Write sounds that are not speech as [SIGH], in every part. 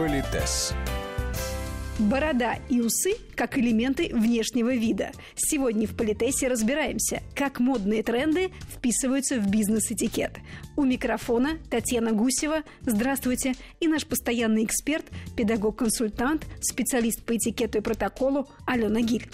Политес. Борода и усы как элементы внешнего вида. Сегодня в Политесе разбираемся, как модные тренды вписываются в бизнес-этикет. У микрофона Татьяна Гусева. Здравствуйте. И наш постоянный эксперт, педагог-консультант, специалист по этикету и протоколу Алена Гиль.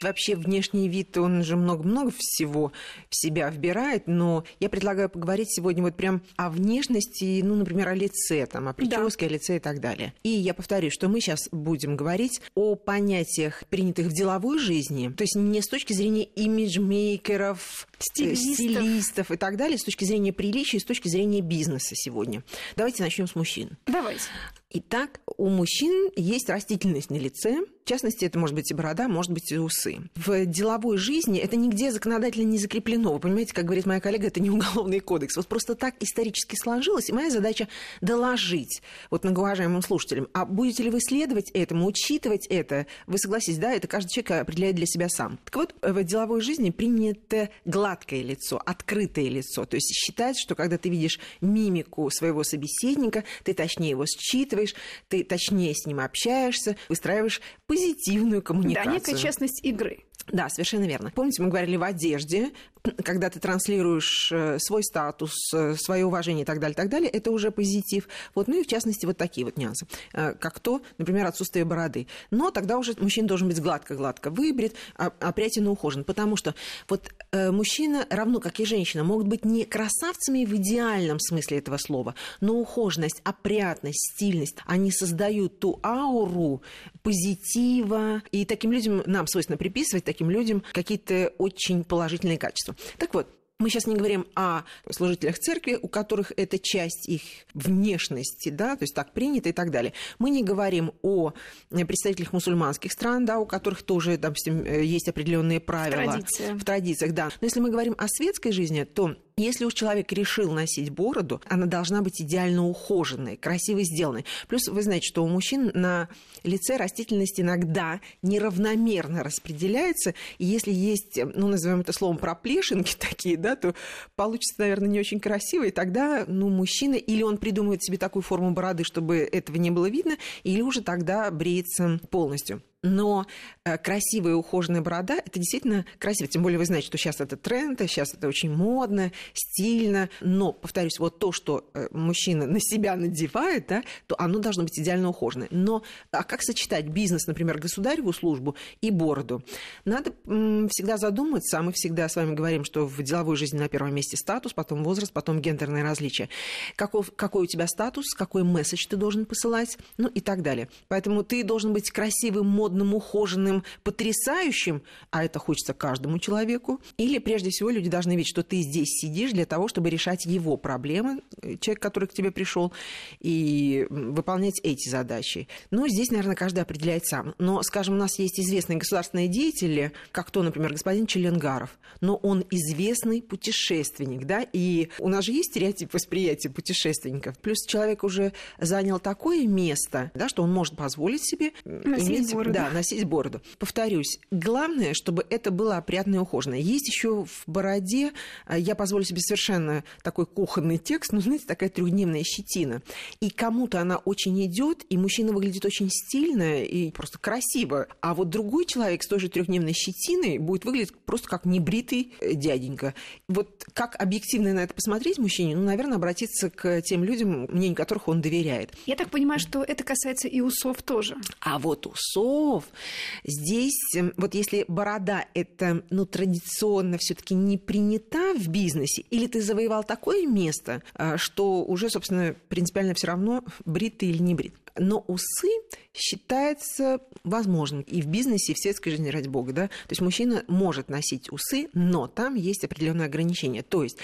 Вообще внешний вид, он же много-много всего в себя вбирает, но я предлагаю поговорить сегодня вот прям о внешности, ну, например, о лице, там, о прическе, да. о лице и так далее. И я повторю, что мы сейчас будем говорить о понятиях, принятых в деловой жизни, то есть не с точки зрения имиджмейкеров, стилистов. стилистов и так далее, с точки зрения приличия, с точки зрения бизнеса сегодня. Давайте начнем с мужчин. Давайте. Итак, у мужчин есть растительность на лице. В частности, это может быть и борода, может быть и усы. В деловой жизни это нигде законодательно не закреплено. Вы понимаете, как говорит моя коллега, это не уголовный кодекс. Вот просто так исторически сложилось. И моя задача доложить вот многоуважаемым слушателям. А будете ли вы следовать этому, учитывать это? Вы согласитесь, да, это каждый человек определяет для себя сам. Так вот, в деловой жизни принято гладкое лицо, открытое лицо. То есть считается, что когда ты видишь мимику своего собеседника, ты точнее его считываешь, ты точнее с ним общаешься, выстраиваешь позитивную коммуникацию. Да, некая честность игры. Да, совершенно верно. Помните, мы говорили в одежде, когда ты транслируешь э, свой статус, э, свое уважение и так далее, так далее, это уже позитив. Вот, ну и в частности вот такие вот нюансы, э, как то, например, отсутствие бороды. Но тогда уже мужчина должен быть гладко-гладко выбрит, а, опрятен и ухожен, потому что вот мужчина, равно как и женщина, могут быть не красавцами в идеальном смысле этого слова, но ухоженность, опрятность, стильность, они создают ту ауру позитива, и таким людям нам свойственно приписывать таким людям какие-то очень положительные качества. Так вот, мы сейчас не говорим о служителях церкви, у которых это часть их внешности, да, то есть так принято и так далее. Мы не говорим о представителях мусульманских стран, да, у которых тоже, допустим, есть определенные правила. В традициях. В традициях, да. Но если мы говорим о светской жизни, то если уж человек решил носить бороду, она должна быть идеально ухоженной, красиво сделанной. Плюс вы знаете, что у мужчин на лице растительность иногда неравномерно распределяется. И если есть, ну, назовем это словом, проплешинки [LAUGHS] такие, да, то получится, наверное, не очень красиво. И тогда, ну, мужчина или он придумывает себе такую форму бороды, чтобы этого не было видно, или уже тогда бреется полностью но э, красивая ухоженная борода – это действительно красиво. Тем более вы знаете, что сейчас это тренд, сейчас это очень модно, стильно. Но, повторюсь, вот то, что э, мужчина на себя надевает, да, то оно должно быть идеально ухоженное. Но а как сочетать бизнес, например, государеву службу и бороду? Надо всегда задуматься, а мы всегда с вами говорим, что в деловой жизни на первом месте статус, потом возраст, потом гендерные различия. Каков, какой у тебя статус, какой месседж ты должен посылать, ну и так далее. Поэтому ты должен быть красивым, модным, модным, ухоженным, потрясающим, а это хочется каждому человеку, или прежде всего люди должны видеть, что ты здесь сидишь для того, чтобы решать его проблемы, э, человек, который к тебе пришел, и выполнять эти задачи. Ну, здесь, наверное, каждый определяет сам. Но, скажем, у нас есть известные государственные деятели, как то, например, господин Челенгаров, но он известный путешественник, да, и у нас же есть стереотип восприятия путешественников. Плюс человек уже занял такое место, да, что он может позволить себе Носить иметь бороду. Да, носить бороду. Повторюсь, главное, чтобы это было опрятно и ухожено. Есть еще в бороде, а, я позволю себе совершенно такой кухонный текст, ну, знаете, такая трехдневная щетина. И кому-то она очень идет, и мужчина выглядит очень стильно и просто красиво. А вот другой человек с той же трехдневной щетиной будет выглядеть просто как небритый э, дяденька. Вот как объективно на это посмотреть мужчине? Ну, наверное, обратиться к тем людям, мнению которых он доверяет. Я так понимаю, что это касается и усов тоже. А вот усов слов. Здесь, эм, вот если борода это, ну, традиционно все таки не принята в бизнесе, или ты завоевал такое место, а, что уже, собственно, принципиально все равно, брит ты или не брит. Но усы считается возможным и в бизнесе, и в светской жизни, ради бога. Да? То есть мужчина может носить усы, но там есть определенные ограничения. То есть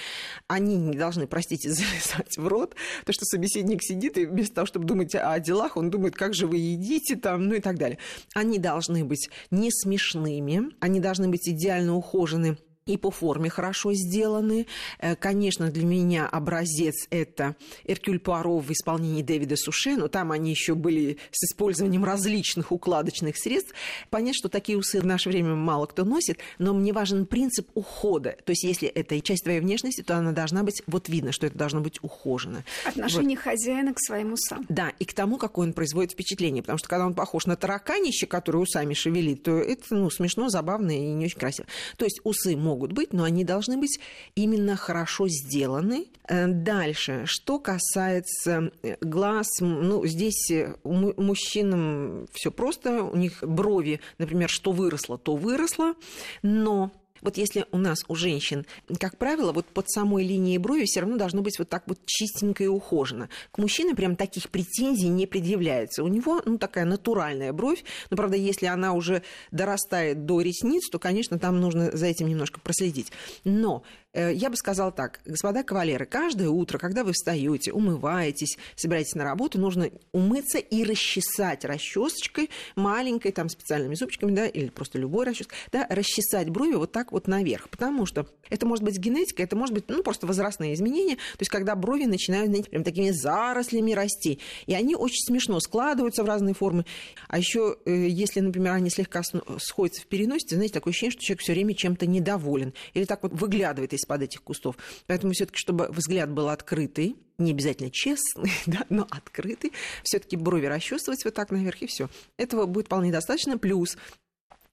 они не должны, простите, [LAUGHS] залезать в рот, то что собеседник сидит, и вместо того, чтобы думать о делах, он думает, как же вы едите там, ну и так далее. Они должны быть не смешными, они должны быть идеально ухожены и по форме хорошо сделаны. Э, конечно, для меня образец это Эркюль Пуаро в исполнении Дэвида Суше, но там они еще были с использованием различных укладочных средств. Понятно, что такие усы в наше время мало кто носит, но мне важен принцип ухода. То есть, если это часть твоей внешности, то она должна быть, вот видно, что это должно быть ухожено. Отношение вот. хозяина к своим усам. Да, и к тому, какое он производит впечатление. Потому что когда он похож на тараканище, который усами шевелит, то это ну, смешно, забавно и не очень красиво. То есть усы могут быть, но они должны быть именно хорошо сделаны. Э, дальше, что касается э, глаз, ну, здесь э, мужчинам все просто, у них брови, например, что выросло, то выросло, но вот если у нас, у женщин, как правило, вот под самой линией брови все равно должно быть вот так вот чистенько и ухожено. К мужчине прям таких претензий не предъявляется. У него, ну, такая натуральная бровь, но, правда, если она уже дорастает до ресниц, то, конечно, там нужно за этим немножко проследить. Но я бы сказала так, господа кавалеры, каждое утро, когда вы встаете, умываетесь, собираетесь на работу, нужно умыться и расчесать расчесочкой маленькой, там специальными зубчиками, да, или просто любой расческой, да, расчесать брови вот так вот наверх, потому что это может быть генетика, это может быть, ну, просто возрастные изменения, то есть когда брови начинают, знаете, прям такими зарослями расти, и они очень смешно складываются в разные формы, а еще э, если, например, они слегка сходятся в переносице, знаете, такое ощущение, что человек все время чем-то недоволен, или так вот выглядывает из из-под этих кустов. Поэтому все-таки, чтобы взгляд был открытый, не обязательно честный, [LAUGHS] да, но открытый, все-таки брови расчесывать вот так наверх и все. Этого будет вполне достаточно. Плюс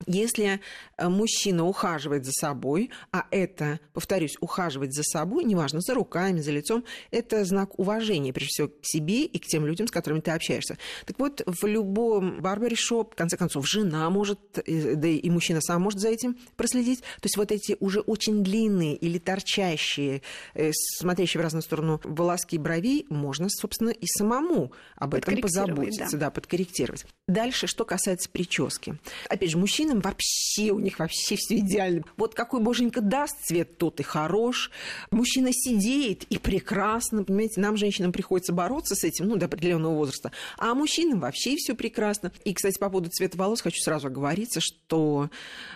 если э, мужчина ухаживает за собой, а это, повторюсь, ухаживать за собой, неважно, за руками, за лицом, это знак уважения, прежде всего, к себе и к тем людям, с которыми ты общаешься. Так вот, в любом барбершоп, в конце концов, жена может, да и мужчина сам может за этим проследить. То есть вот эти уже очень длинные или торчащие, э, смотрящие в разную сторону волоски бровей, можно, собственно, и самому об этом позаботиться, да. да, подкорректировать. Дальше, что касается прически. Опять же, мужчина мужчинам вообще, у них вообще все идеально. Вот какой боженька даст цвет, тот и хорош. Мужчина сидеет и прекрасно, понимаете, нам, женщинам, приходится бороться с этим, ну, до определенного возраста. А мужчинам вообще все прекрасно. И, кстати, по поводу цвета волос хочу сразу оговориться, что,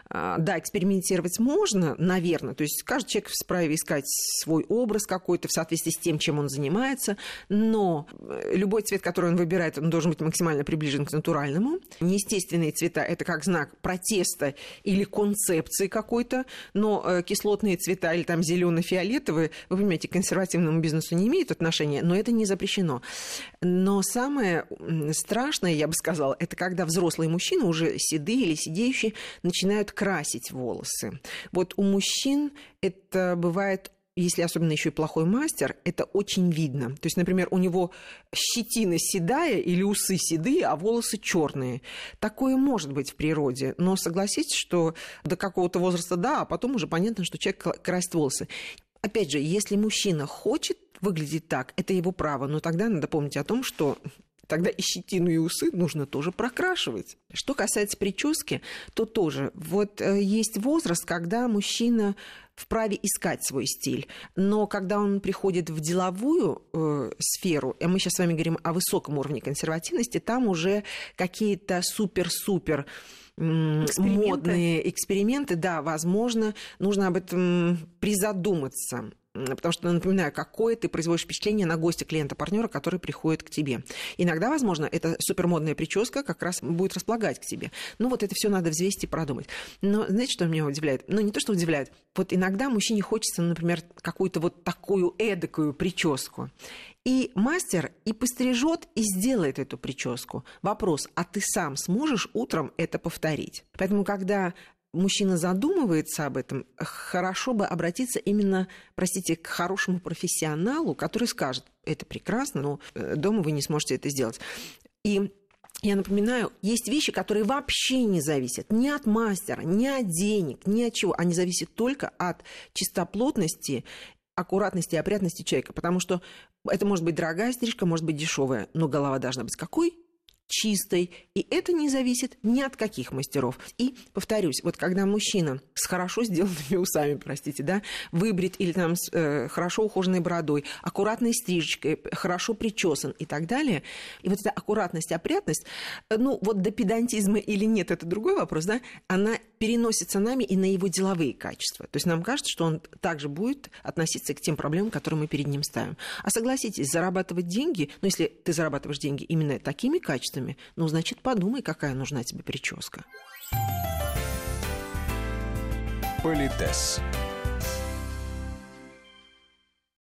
а, да, экспериментировать можно, наверное. То есть каждый человек вправе искать свой образ какой-то в соответствии с тем, чем он занимается, но э, любой цвет, который он выбирает, он должен быть максимально приближен к натуральному. Неестественные цвета – это как знак протеста протеста или концепции какой-то, но э, кислотные цвета или там зелено-фиолетовые, вы понимаете, к консервативному бизнесу не имеют отношения, но это не запрещено. Но самое страшное, я бы сказала, это когда взрослые мужчины, уже седые или сидеющие, начинают красить волосы. Вот у мужчин это бывает если особенно еще и плохой мастер, это очень видно. То есть, например, у него щетина седая или усы седые, а волосы черные. Такое может быть в природе, но согласитесь, что до какого-то возраста да, а потом уже понятно, что человек красит волосы. Опять же, если мужчина хочет выглядеть так, это его право, но тогда надо помнить о том, что тогда и щетину, и усы нужно тоже прокрашивать. Что касается прически, то тоже. Вот э, есть возраст, когда мужчина вправе искать свой стиль. Но когда он приходит в деловую э, сферу, и мы сейчас с вами говорим о высоком уровне консервативности, там уже какие-то супер-супер эксперименты. модные эксперименты, да, возможно, нужно об этом призадуматься потому что, напоминаю, какое ты производишь впечатление на гостя, клиента, партнера, который приходит к тебе. Иногда, возможно, эта супермодная прическа как раз будет располагать к тебе. Ну, вот это все надо взвесить и продумать. Но знаете, что меня удивляет? Ну, не то, что удивляет. Вот иногда мужчине хочется, например, какую-то вот такую эдакую прическу. И мастер и пострижет, и сделает эту прическу. Вопрос, а ты сам сможешь утром это повторить? Поэтому, когда мужчина задумывается об этом, хорошо бы обратиться именно, простите, к хорошему профессионалу, который скажет, это прекрасно, но э, дома вы не сможете это сделать. И я напоминаю, есть вещи, которые вообще не зависят ни от мастера, ни от денег, ни от чего. Они зависят только от чистоплотности, аккуратности и опрятности человека. Потому что это может быть дорогая стрижка, может быть дешевая, но голова должна быть какой? Чистой, и это не зависит ни от каких мастеров. И, повторюсь, вот когда мужчина с хорошо сделанными усами, простите, да, выбрит или там с э, хорошо ухоженной бородой, аккуратной стрижечкой, хорошо причесан и так далее, и вот эта аккуратность, опрятность, э, ну, вот до педантизма или нет, это другой вопрос, да, она переносится нами и на его деловые качества. То есть нам кажется, что он также будет относиться к тем проблемам, которые мы перед ним ставим. А согласитесь, зарабатывать деньги, ну, если ты зарабатываешь деньги именно такими качествами, ну, значит, подумай, какая нужна тебе прическа. Политес.